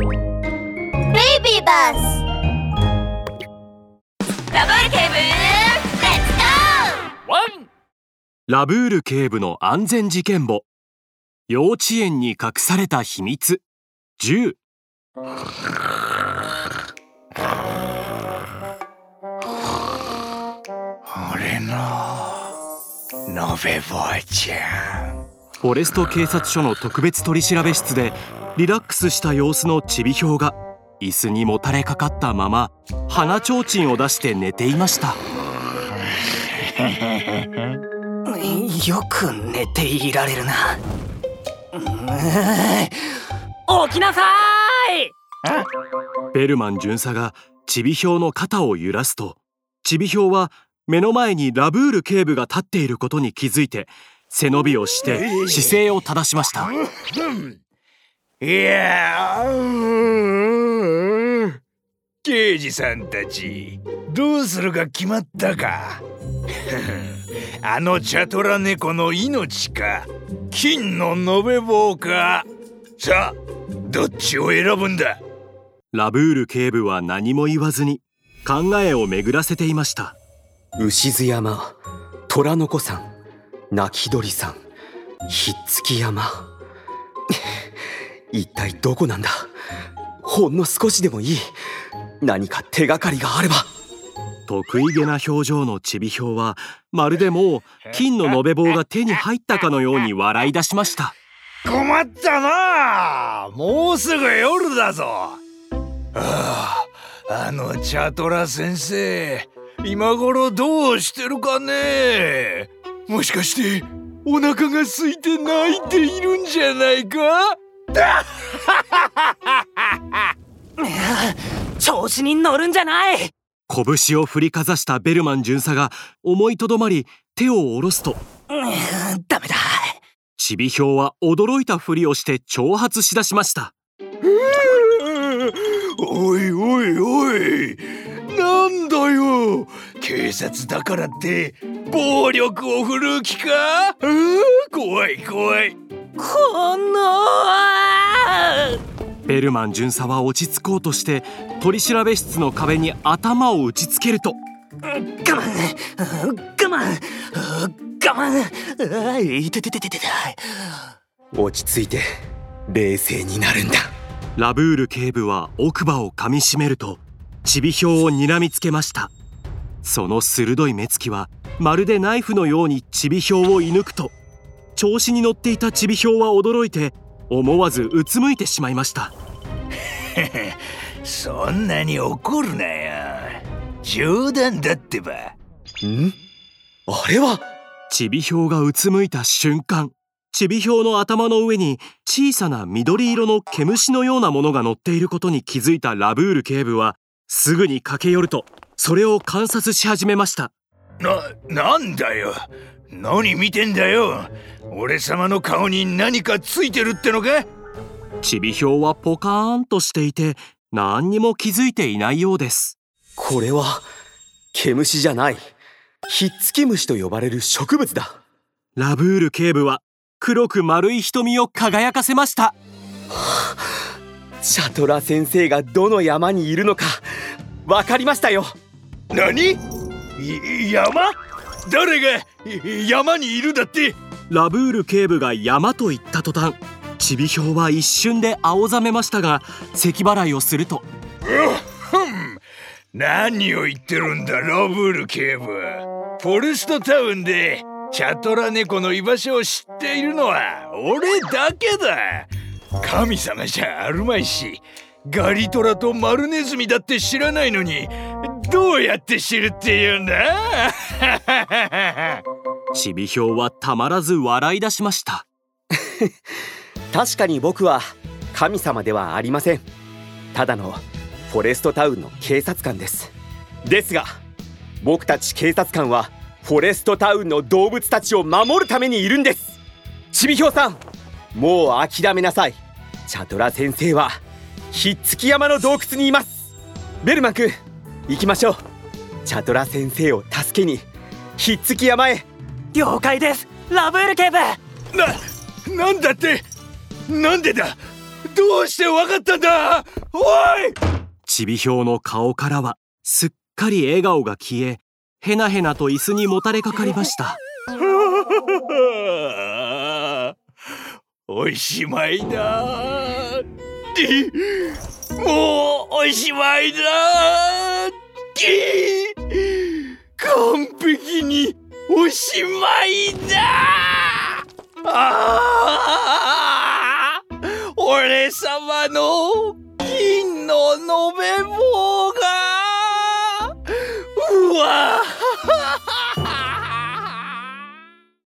ビーバスラブール警部レッツゴーワンラブール警部の安全事件簿。幼稚園に隠された秘密。10俺の。のべ坊ちゃん。フォレスト警察署の特別取調べ室でリラックスした様子のちびひょうが椅子にもたれかかったまま鼻ちょうちんを出して寝ていました。よく寝ていられるな。起きなさい！ベルマン巡査がちびひょうの肩を揺らすとちびひょうは目の前にラブール警部が立っていることに気づいて背伸びをして姿勢を正しましたいやー刑事さんたちどうするか決まったか。あのチャトラ猫の命か。金の延べ棒か。さあどっちを選ぶんだ？ラブール警部は何も言わずに考えを巡らせていました。牛津山虎の子さん泣き鳥さんひっつき山一体どこなんだ？ほんの少しでもいい。何か手がかりがあれば。得意げな表情のちびひょうはまるでもう金の延べ棒が手に入ったかのように笑い出しました。困ったな。もうすぐ夜だぞ。あああのチャトラ先生今頃どうしてるかね。もしかしてお腹が空いて泣いているんじゃないか？調子に乗るんじゃない。拳を振りかざしたベルマン巡査が思いとどまり手を下ろすと。ダメだ。ちびひょうは驚いたふりをして挑発しだしました。おいおいおい。なんだよ。警察だからって暴力を振るう気か？怖い怖いこのベルマン巡査は落ち着こうとして取り調べ室の壁に頭を打ちつけると。我慢我慢我慢あい。てててててて落ち着いて冷静になるんだ。ラブール警部は奥歯を噛みしめるとちびひょうを睨みつけました。その鋭い目つきはまるでナイフのようにちびひょうを射抜くと調子に乗っていたちびひょうは驚いて思わずうつむいてしまいました。そんなに怒るなよ。冗談だってば。ん？あれは？ちびひょうがうつむいた瞬間ちびひょうの頭の上に小さな緑色の毛虫のようなものが乗っていることに気づいたラブール警部はすぐに駆け寄るとそれを観察し始めました。な、なんだよ何見てんだよ。俺様の顔に何かついてるってのか？ちびひょうはポカーンとしていて何にも気づいていないようです。これは毛虫じゃない。ひっつき虫と呼ばれる植物だ。ラブール警部は黒く丸い瞳を輝かせました。シャトラ先生がどの山にいるのかわかりましたよ。何？い山？誰が？い山にいるだって。ラブール警部が山と言った途端ちびひょうは一瞬で青ざめましたが咳払いをすると。ふん。何を言ってるんだラブール警部。フォレストタウンでチャトラ猫の居場所を知っているのは俺だけだ。神様じゃあるまいしガリトラとマルネズミだって知らないのにどうやって知るって言うんだ？ちびひょうはたまらず笑い出しました。確かに僕は神様ではありません。ただのフォレストタウンの警察官です。ですが僕たち警察官はフォレストタウンの動物たちを守るためにいるんです。ちびひょうさんもう諦めなさい。チャトラ先生はひっつき山の洞窟にいます。ベルマン君行きましょう。チャトラ先生を助けにひっつき山へ。了解です。ラブール警部。な、なんだって？なんでだ？どうしてわかったんだ？おい！ちびひょうの顔からはすっかり笑顔が消えへなへなと椅子にもたれかかりました。おしまいだ。で もうおしまいだ。き完璧におしまいだ。ああ俺様の金の延べ棒が。うわ